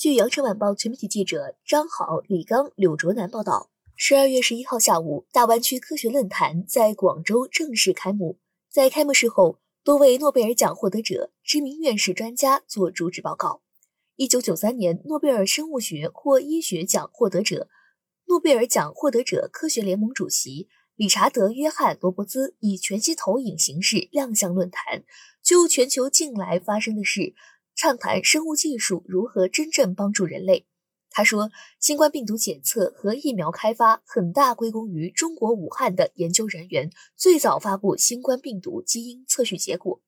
据羊城晚报全媒体记者张好、李刚、柳卓南报道，十二月十一号下午，大湾区科学论坛在广州正式开幕。在开幕式后，多位诺贝尔奖获得者、知名院士专家做主旨报告。一九九三年诺贝尔生物学或医学奖获得者、诺贝尔奖获得者科学联盟主席理查德·约翰·罗伯兹以全息投影形式亮相论坛，就全球近来发生的事。畅谈生物技术如何真正帮助人类。他说，新冠病毒检测和疫苗开发很大归功于中国武汉的研究人员最早发布新冠病毒基因测序结果。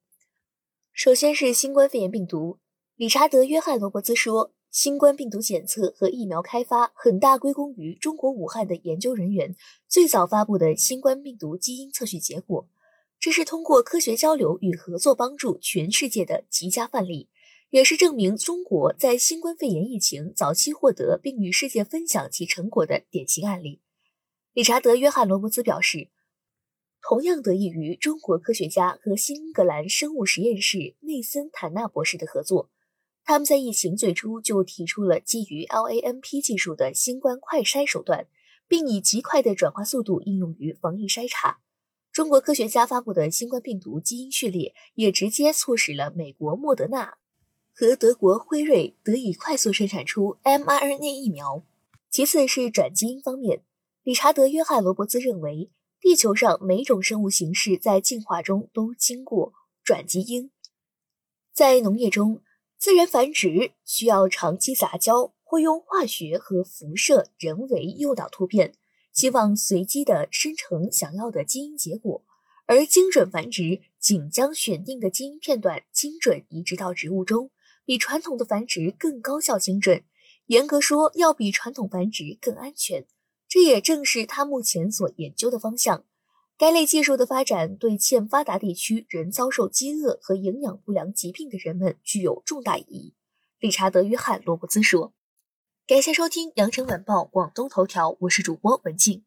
首先是新冠肺炎病毒，理查德·约翰·罗伯兹说，新冠病毒检测和疫苗开发很大归功于中国武汉的研究人员最早发布的新冠病毒基因测序结果。这是通过科学交流与合作帮助全世界的极佳范例。也是证明中国在新冠肺炎疫情早期获得并与世界分享其成果的典型案例。理查德·约翰·罗伯兹表示，同样得益于中国科学家和新英格兰生物实验室内森·坦纳博士的合作，他们在疫情最初就提出了基于 LAMP 技术的新冠快筛手段，并以极快的转化速度应用于防疫筛查。中国科学家发布的新冠病毒基因序列也直接促使了美国莫德纳。和德国辉瑞得以快速生产出 mRNA 疫苗。其次是转基因方面，理查德·约翰·罗伯兹认为，地球上每种生物形式在进化中都经过转基因。在农业中，自然繁殖需要长期杂交，或用化学和辐射人为诱导突变，希望随机的生成想要的基因结果；而精准繁殖仅将选定的基因片段精准移植到植物中。比传统的繁殖更高效精准，严格说要比传统繁殖更安全。这也正是他目前所研究的方向。该类技术的发展对欠发达地区仍遭受饥饿和营养不良疾病的人们具有重大意义。理查德·约翰·罗伯兹说：“感谢收听羊城晚报广东头条，我是主播文静。”